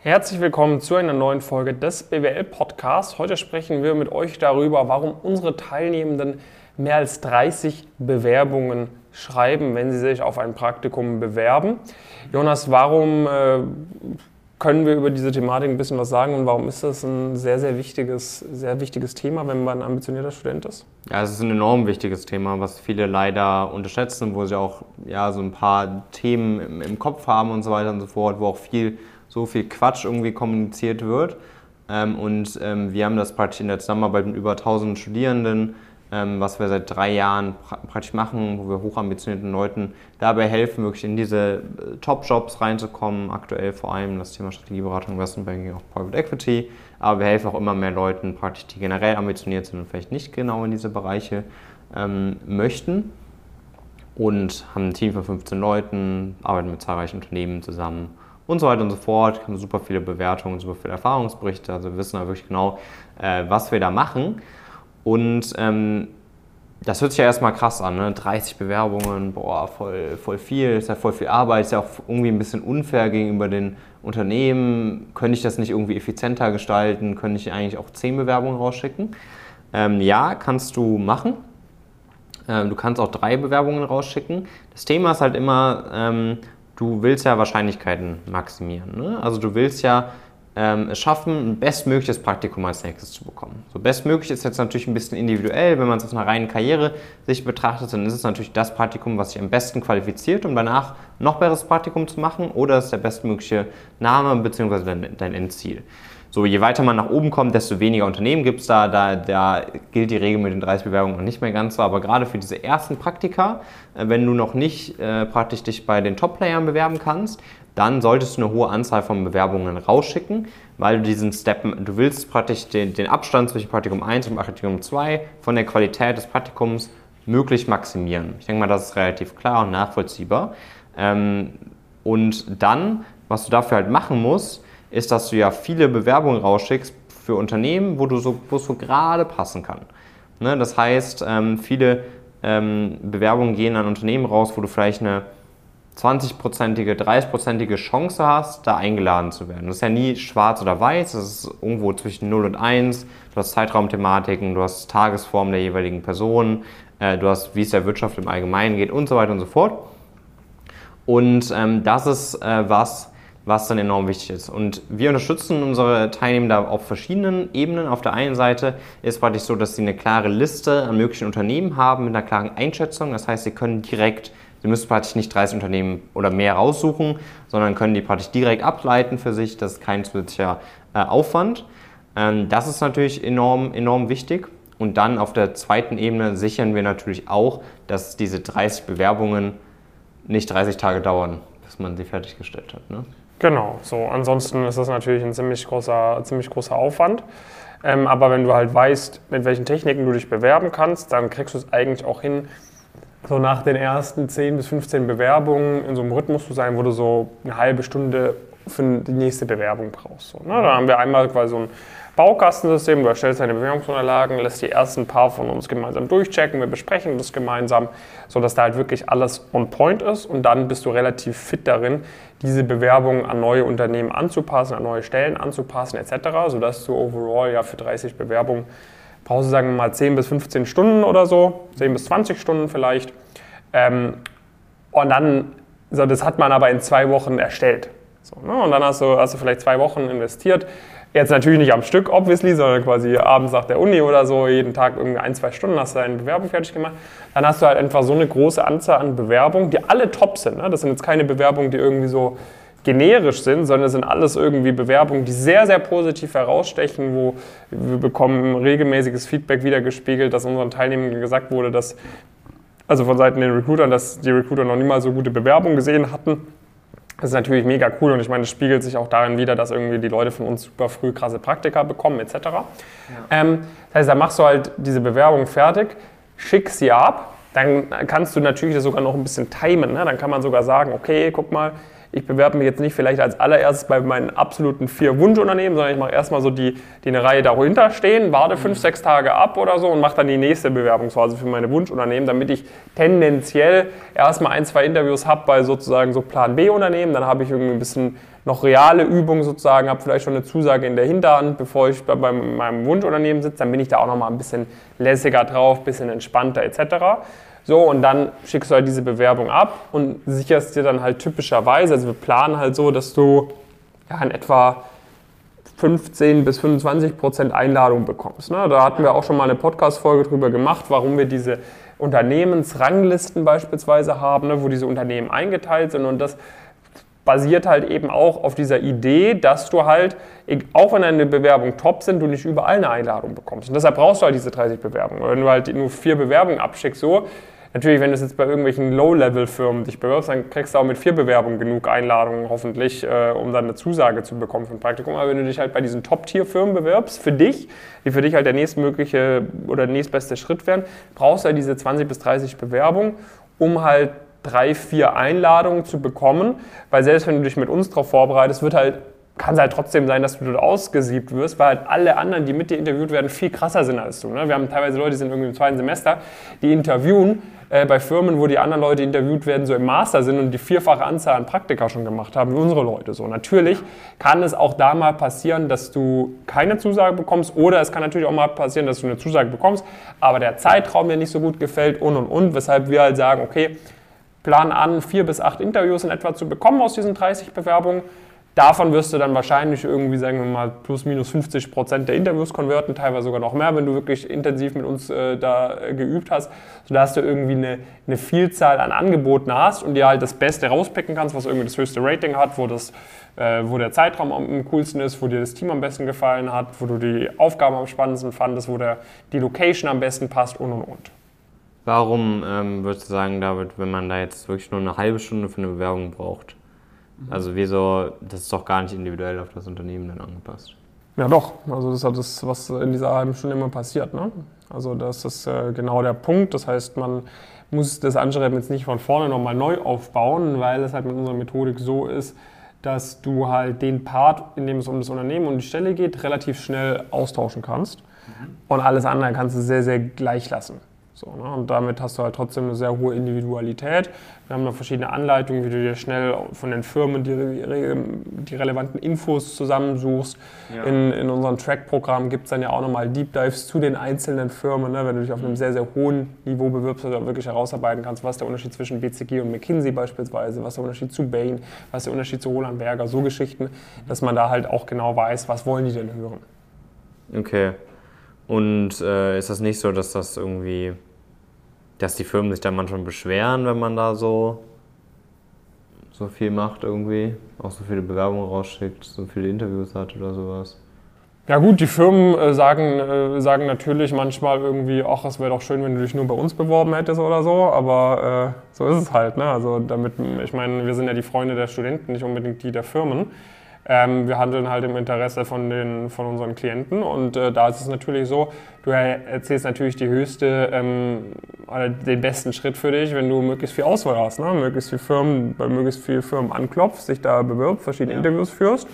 Herzlich willkommen zu einer neuen Folge des BWL Podcasts. Heute sprechen wir mit euch darüber, warum unsere Teilnehmenden mehr als 30 Bewerbungen schreiben, wenn sie sich auf ein Praktikum bewerben. Jonas, warum äh, können wir über diese Thematik ein bisschen was sagen und warum ist das ein sehr, sehr wichtiges, sehr wichtiges Thema, wenn man ein ambitionierter Student ist? Ja, es ist ein enorm wichtiges Thema, was viele leider unterschätzen, wo sie auch ja, so ein paar Themen im, im Kopf haben und so weiter und so fort, wo auch viel, so viel Quatsch irgendwie kommuniziert wird. Ähm, und ähm, wir haben das praktisch in der Zusammenarbeit mit über 1000 Studierenden ähm, was wir seit drei Jahren praktisch machen, wo wir hochambitionierten Leuten dabei helfen, wirklich in diese äh, Top-Jobs reinzukommen. Aktuell vor allem das Thema Strategieberatung, Investment Banking, auch Private Equity. Aber wir helfen auch immer mehr Leuten praktisch, die generell ambitioniert sind und vielleicht nicht genau in diese Bereiche möchten. Und haben ein Team von 15 Leuten, arbeiten mit zahlreichen Unternehmen zusammen und so weiter und so fort. Haben super viele Bewertungen, super viele Erfahrungsberichte. Also wir wissen ja wirklich genau, äh, was wir da machen. Und ähm, das hört sich ja erstmal krass an, ne? 30 Bewerbungen, boah, voll, voll viel, ist ja voll viel Arbeit, ist ja auch irgendwie ein bisschen unfair gegenüber den Unternehmen. Könnte ich das nicht irgendwie effizienter gestalten? Könnte ich eigentlich auch 10 Bewerbungen rausschicken? Ähm, ja, kannst du machen. Ähm, du kannst auch drei Bewerbungen rausschicken. Das Thema ist halt immer, ähm, du willst ja Wahrscheinlichkeiten maximieren. Ne? Also du willst ja ähm, es schaffen, ein bestmögliches Praktikum als nächstes zu bekommen. So bestmöglich ist jetzt natürlich ein bisschen individuell, wenn man es aus einer reinen Karriere sich betrachtet, dann ist es natürlich das Praktikum, was sich am besten qualifiziert, um danach noch besseres Praktikum zu machen, oder ist der bestmögliche Name bzw. Dein, dein Endziel. So, je weiter man nach oben kommt, desto weniger Unternehmen gibt es da. da. Da gilt die Regel mit den 30 Bewerbungen noch nicht mehr ganz so. Aber gerade für diese ersten Praktika, äh, wenn du noch nicht äh, praktisch dich bei den Top-Playern bewerben kannst, dann solltest du eine hohe Anzahl von Bewerbungen rausschicken, weil du diesen Step, du willst praktisch den, den Abstand zwischen Praktikum 1 und Praktikum 2 von der Qualität des Praktikums möglich maximieren. Ich denke mal, das ist relativ klar und nachvollziehbar. Ähm, und dann, was du dafür halt machen musst, ist, dass du ja viele Bewerbungen rausschickst für Unternehmen, wo du so, wo es so gerade passen kann. Ne? Das heißt, ähm, viele ähm, Bewerbungen gehen an Unternehmen raus, wo du vielleicht eine 20-prozentige, 30-prozentige Chance hast, da eingeladen zu werden. Das ist ja nie schwarz oder weiß, das ist irgendwo zwischen 0 und 1. Du hast Zeitraumthematiken, du hast Tagesform der jeweiligen Person, äh, du hast, wie es der Wirtschaft im Allgemeinen geht und so weiter und so fort. Und ähm, das ist äh, was, was dann enorm wichtig ist. Und wir unterstützen unsere Teilnehmer auf verschiedenen Ebenen. Auf der einen Seite ist es praktisch so, dass sie eine klare Liste an möglichen Unternehmen haben mit einer klaren Einschätzung. Das heißt, sie können direkt Sie müssen praktisch nicht 30 Unternehmen oder mehr raussuchen, sondern können die praktisch direkt ableiten für sich. Das ist kein zusätzlicher äh, Aufwand. Ähm, das ist natürlich enorm, enorm wichtig. Und dann auf der zweiten Ebene sichern wir natürlich auch, dass diese 30 Bewerbungen nicht 30 Tage dauern, bis man sie fertiggestellt hat. Ne? Genau, so. Ansonsten ist das natürlich ein ziemlich großer, ziemlich großer Aufwand. Ähm, aber wenn du halt weißt, mit welchen Techniken du dich bewerben kannst, dann kriegst du es eigentlich auch hin, so nach den ersten 10 bis 15 Bewerbungen in so einem Rhythmus zu sein, wo du so eine halbe Stunde für die nächste Bewerbung brauchst. So, ne? Da haben wir einmal quasi so ein Baukastensystem, du erstellst deine Bewerbungsunterlagen, lässt die ersten paar von uns gemeinsam durchchecken, wir besprechen das gemeinsam, sodass da halt wirklich alles on point ist und dann bist du relativ fit darin, diese Bewerbungen an neue Unternehmen anzupassen, an neue Stellen anzupassen etc., sodass du overall ja für 30 Bewerbungen Pause sagen wir mal 10 bis 15 Stunden oder so, 10 bis 20 Stunden vielleicht. Ähm, und dann, so, das hat man aber in zwei Wochen erstellt. So, ne? Und dann hast du, hast du vielleicht zwei Wochen investiert. Jetzt natürlich nicht am Stück, obviously, sondern quasi abends nach der Uni oder so, jeden Tag irgendwie ein, zwei Stunden hast du deine Bewerbung fertig gemacht. Dann hast du halt einfach so eine große Anzahl an Bewerbungen, die alle top sind. Ne? Das sind jetzt keine Bewerbungen, die irgendwie so generisch sind, sondern es sind alles irgendwie Bewerbungen, die sehr, sehr positiv herausstechen, wo wir bekommen regelmäßiges Feedback wiedergespiegelt, dass unseren Teilnehmern gesagt wurde, dass, also von Seiten der Recruitern, dass die Recruiter noch niemals so gute Bewerbungen gesehen hatten. Das ist natürlich mega cool und ich meine, das spiegelt sich auch darin wieder, dass irgendwie die Leute von uns super früh krasse Praktika bekommen etc. Ja. Ähm, das heißt, da machst du halt diese Bewerbung fertig, schick sie ab, dann kannst du natürlich das sogar noch ein bisschen timen. Ne? Dann kann man sogar sagen, okay, guck mal, ich bewerbe mich jetzt nicht vielleicht als allererstes bei meinen absoluten vier Wunschunternehmen, sondern ich mache erstmal so die, die eine Reihe dahinter stehen, warte fünf, sechs Tage ab oder so und mache dann die nächste Bewerbungsphase für meine Wunschunternehmen, damit ich tendenziell erstmal ein, zwei Interviews habe bei sozusagen so Plan B-Unternehmen. Dann habe ich irgendwie ein bisschen noch reale Übungen sozusagen, habe vielleicht schon eine Zusage in der Hinterhand, bevor ich bei meinem Wunschunternehmen sitze, dann bin ich da auch nochmal ein bisschen lässiger drauf, ein bisschen entspannter etc. So, und dann schickst du halt diese Bewerbung ab und sicherst dir dann halt typischerweise, also wir planen halt so, dass du ja, in etwa 15 bis 25 Prozent Einladung bekommst. Ne? Da hatten wir auch schon mal eine Podcast-Folge drüber gemacht, warum wir diese Unternehmensranglisten beispielsweise haben, ne, wo diese Unternehmen eingeteilt sind und das basiert halt eben auch auf dieser Idee, dass du halt, auch wenn deine Bewerbungen top sind, du nicht überall eine Einladung bekommst. Und deshalb brauchst du halt diese 30 Bewerbungen. Wenn du halt nur vier Bewerbungen abschickst, so, Natürlich, wenn du jetzt bei irgendwelchen Low-Level-Firmen dich bewirbst, dann kriegst du auch mit vier Bewerbungen genug Einladungen hoffentlich, äh, um dann eine Zusage zu bekommen für ein Praktikum. Aber wenn du dich halt bei diesen Top-Tier-Firmen bewirbst, für dich, die für dich halt der nächstmögliche oder der nächstbeste Schritt wären, brauchst du halt diese 20 bis 30 Bewerbungen, um halt drei, vier Einladungen zu bekommen. Weil selbst wenn du dich mit uns darauf vorbereitest, wird halt kann es halt trotzdem sein, dass du dort ausgesiebt wirst, weil halt alle anderen, die mit dir interviewt werden, viel krasser sind als du. Ne? Wir haben teilweise Leute, die sind irgendwie im zweiten Semester, die interviewen äh, bei Firmen, wo die anderen Leute interviewt werden, so im Master sind und die vierfache Anzahl an Praktika schon gemacht haben, wie unsere Leute. So natürlich kann es auch da mal passieren, dass du keine Zusage bekommst oder es kann natürlich auch mal passieren, dass du eine Zusage bekommst, aber der Zeitraum dir nicht so gut gefällt und und und, weshalb wir halt sagen, okay, plan an, vier bis acht Interviews in etwa zu bekommen aus diesen 30 Bewerbungen Davon wirst du dann wahrscheinlich irgendwie, sagen wir mal, plus minus 50 Prozent der Interviews konverten, teilweise sogar noch mehr, wenn du wirklich intensiv mit uns äh, da äh, geübt hast, sodass du irgendwie eine, eine, Vielzahl an Angeboten hast und dir halt das Beste rauspicken kannst, was irgendwie das höchste Rating hat, wo, das, äh, wo der Zeitraum am coolsten ist, wo dir das Team am besten gefallen hat, wo du die Aufgaben am spannendsten fandest, wo der, die Location am besten passt und und und. Warum ähm, würdest du sagen, David, wenn man da jetzt wirklich nur eine halbe Stunde für eine Bewerbung braucht. Also wieso, das ist doch gar nicht individuell auf das Unternehmen dann angepasst. Ja doch, also das ist halt das, was in dieser halben Stunde immer passiert. Ne? Also das ist äh, genau der Punkt. Das heißt, man muss das Anschreiben jetzt nicht von vorne nochmal neu aufbauen, weil es halt mit unserer Methodik so ist, dass du halt den Part, in dem es um das Unternehmen und die Stelle geht, relativ schnell austauschen kannst. Mhm. Und alles andere kannst du sehr, sehr gleich lassen. So, ne? Und damit hast du halt trotzdem eine sehr hohe Individualität. Wir haben noch verschiedene Anleitungen, wie du dir schnell von den Firmen die, die relevanten Infos zusammensuchst. Ja. In, in unserem Track-Programm gibt es dann ja auch nochmal Deep Dives zu den einzelnen Firmen, ne? wenn du dich auf einem sehr, sehr hohen Niveau bewirbst, du wirklich herausarbeiten kannst, was der Unterschied zwischen BCG und McKinsey beispielsweise, was der Unterschied zu Bain, was der Unterschied zu Roland Berger, so Geschichten, dass man da halt auch genau weiß, was wollen die denn hören. Okay. Und äh, ist das nicht so, dass das irgendwie dass die Firmen sich dann manchmal beschweren, wenn man da so, so viel macht irgendwie, auch so viele Bewerbungen rausschickt, so viele Interviews hat oder sowas. Ja gut, die Firmen äh, sagen, äh, sagen natürlich manchmal irgendwie, ach, es wäre doch schön, wenn du dich nur bei uns beworben hättest oder so, aber äh, so ist es halt. Ne? Also damit, ich meine, wir sind ja die Freunde der Studenten, nicht unbedingt die der Firmen. Ähm, wir handeln halt im Interesse von, den, von unseren Klienten und äh, da ist es natürlich so, du erzählst natürlich die höchste, ähm, den besten Schritt für dich, wenn du möglichst viel Auswahl hast, ne? möglichst viele Firmen, bei möglichst vielen Firmen anklopfst, dich da bewirbst, verschiedene ja. Interviews führst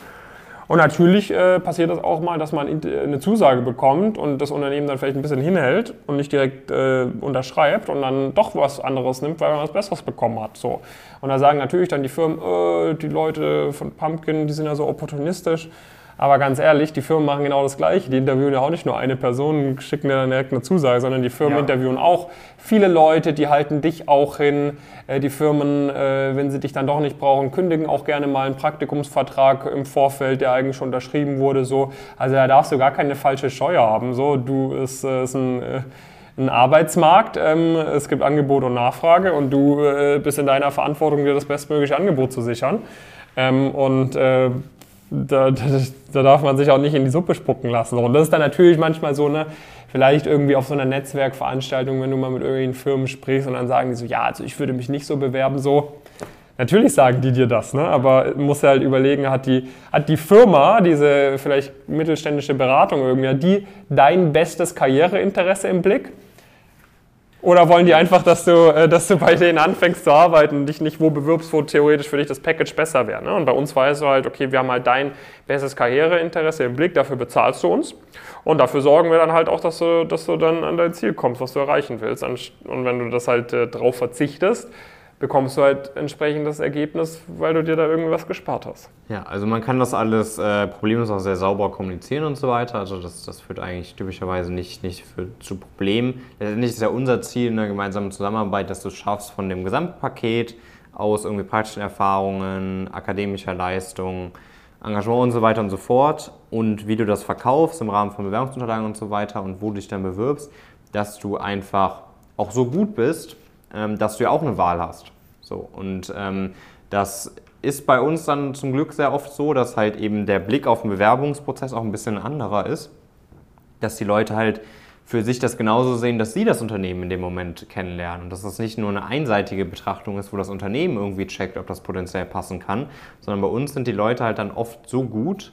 und natürlich äh, passiert das auch mal, dass man eine Zusage bekommt und das Unternehmen dann vielleicht ein bisschen hinhält und nicht direkt äh, unterschreibt und dann doch was anderes nimmt, weil man was Besseres bekommen hat. So. Und da sagen natürlich dann die Firmen, äh, die Leute von Pumpkin, die sind ja so opportunistisch. Aber ganz ehrlich, die Firmen machen genau das Gleiche. Die interviewen ja auch nicht nur eine Person, schicken dir dann direkt eine Zusage, sondern die Firmen ja. interviewen auch viele Leute, die halten dich auch hin. Äh, die Firmen, äh, wenn sie dich dann doch nicht brauchen, kündigen auch gerne mal einen Praktikumsvertrag im Vorfeld, der eigentlich schon unterschrieben wurde. So. Also da darfst du gar keine falsche Scheu haben. So, du, es ist ein ein Arbeitsmarkt, ähm, es gibt Angebot und Nachfrage und du bist in deiner Verantwortung, dir das bestmögliche Angebot zu sichern. Ähm, und da, da, da, darf man sich auch nicht in die Suppe spucken lassen. Und das ist dann natürlich manchmal so, ne, vielleicht irgendwie auf so einer Netzwerkveranstaltung, wenn du mal mit irgendwelchen Firmen sprichst und dann sagen die so, ja, also ich würde mich nicht so bewerben, so. Natürlich sagen die dir das, ne? aber muss ja halt überlegen, hat die, hat die Firma, diese vielleicht mittelständische Beratung irgendwie, hat die dein bestes Karriereinteresse im Blick? Oder wollen die einfach, dass du, äh, dass du bei denen anfängst zu arbeiten und dich nicht wo bewirbst, wo theoretisch für dich das Package besser wäre? Ne? Und bei uns weißt du halt, okay, wir haben halt dein bestes Karriereinteresse im Blick, dafür bezahlst du uns. Und dafür sorgen wir dann halt auch, dass du, dass du dann an dein Ziel kommst, was du erreichen willst. Und wenn du das halt äh, drauf verzichtest, bekommst du halt entsprechend das Ergebnis, weil du dir da irgendwas gespart hast. Ja, also man kann das alles äh, problemlos auch sehr sauber kommunizieren und so weiter. Also das, das führt eigentlich typischerweise nicht, nicht für, zu Problemen. Letztendlich ist ja unser Ziel in der gemeinsamen Zusammenarbeit, dass du es schaffst, von dem Gesamtpaket aus irgendwie praktischen Erfahrungen, akademischer Leistung, Engagement und so weiter und so fort und wie du das verkaufst im Rahmen von Bewerbungsunterlagen und so weiter und wo du dich dann bewirbst, dass du einfach auch so gut bist, ähm, dass du ja auch eine Wahl hast. So, und ähm, das ist bei uns dann zum Glück sehr oft so, dass halt eben der Blick auf den Bewerbungsprozess auch ein bisschen anderer ist, dass die Leute halt für sich das genauso sehen, dass sie das Unternehmen in dem Moment kennenlernen und dass das nicht nur eine einseitige Betrachtung ist, wo das Unternehmen irgendwie checkt, ob das potenziell passen kann, sondern bei uns sind die Leute halt dann oft so gut,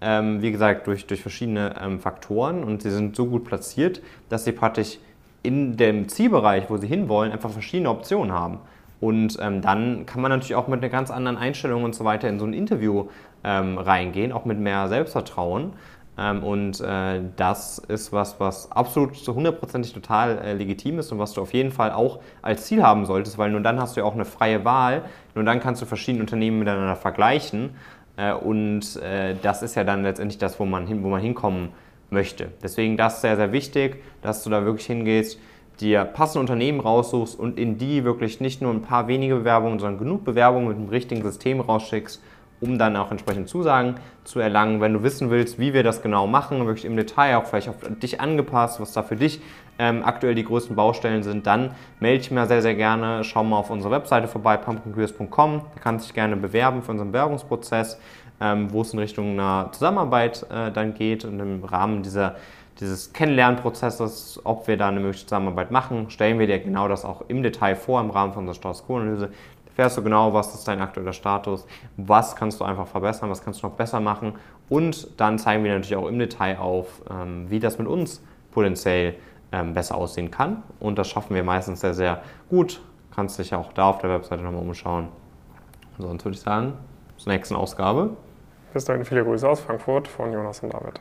ähm, wie gesagt, durch, durch verschiedene ähm, Faktoren und sie sind so gut platziert, dass sie praktisch in dem Zielbereich, wo sie hinwollen, einfach verschiedene Optionen haben. Und ähm, dann kann man natürlich auch mit einer ganz anderen Einstellung und so weiter in so ein Interview ähm, reingehen, auch mit mehr Selbstvertrauen. Ähm, und äh, das ist was, was absolut zu hundertprozentig total äh, legitim ist und was du auf jeden Fall auch als Ziel haben solltest, weil nur dann hast du ja auch eine freie Wahl, nur dann kannst du verschiedene Unternehmen miteinander vergleichen. Äh, und äh, das ist ja dann letztendlich das, wo man, hin, wo man hinkommen möchte. Deswegen das sehr, sehr wichtig, dass du da wirklich hingehst, dir passende Unternehmen raussuchst und in die wirklich nicht nur ein paar wenige Bewerbungen, sondern genug Bewerbungen mit dem richtigen System rausschickst, um dann auch entsprechend Zusagen zu erlangen. Wenn du wissen willst, wie wir das genau machen, wirklich im Detail, auch vielleicht auf dich angepasst, was da für dich ähm, aktuell die größten Baustellen sind, dann melde dich mir sehr, sehr gerne. Schau mal auf unsere Webseite vorbei, pumpkincareers.com. Da kannst dich gerne bewerben für unseren Bewerbungsprozess, ähm, wo es in Richtung einer Zusammenarbeit äh, dann geht und im Rahmen dieser dieses Kennenlernprozesses, ob wir da eine mögliche Zusammenarbeit machen, stellen wir dir genau das auch im Detail vor im Rahmen von unserer Status Quo-Analyse. Erfährst du genau, was ist dein aktueller Status, was kannst du einfach verbessern, was kannst du noch besser machen und dann zeigen wir natürlich auch im Detail auf, ähm, wie das mit uns potenziell ähm, besser aussehen kann und das schaffen wir meistens sehr, sehr gut. Kannst dich auch da auf der Webseite nochmal umschauen. Sonst würde ich sagen, zur nächsten Ausgabe. Bis dahin viele Grüße aus Frankfurt von Jonas und David.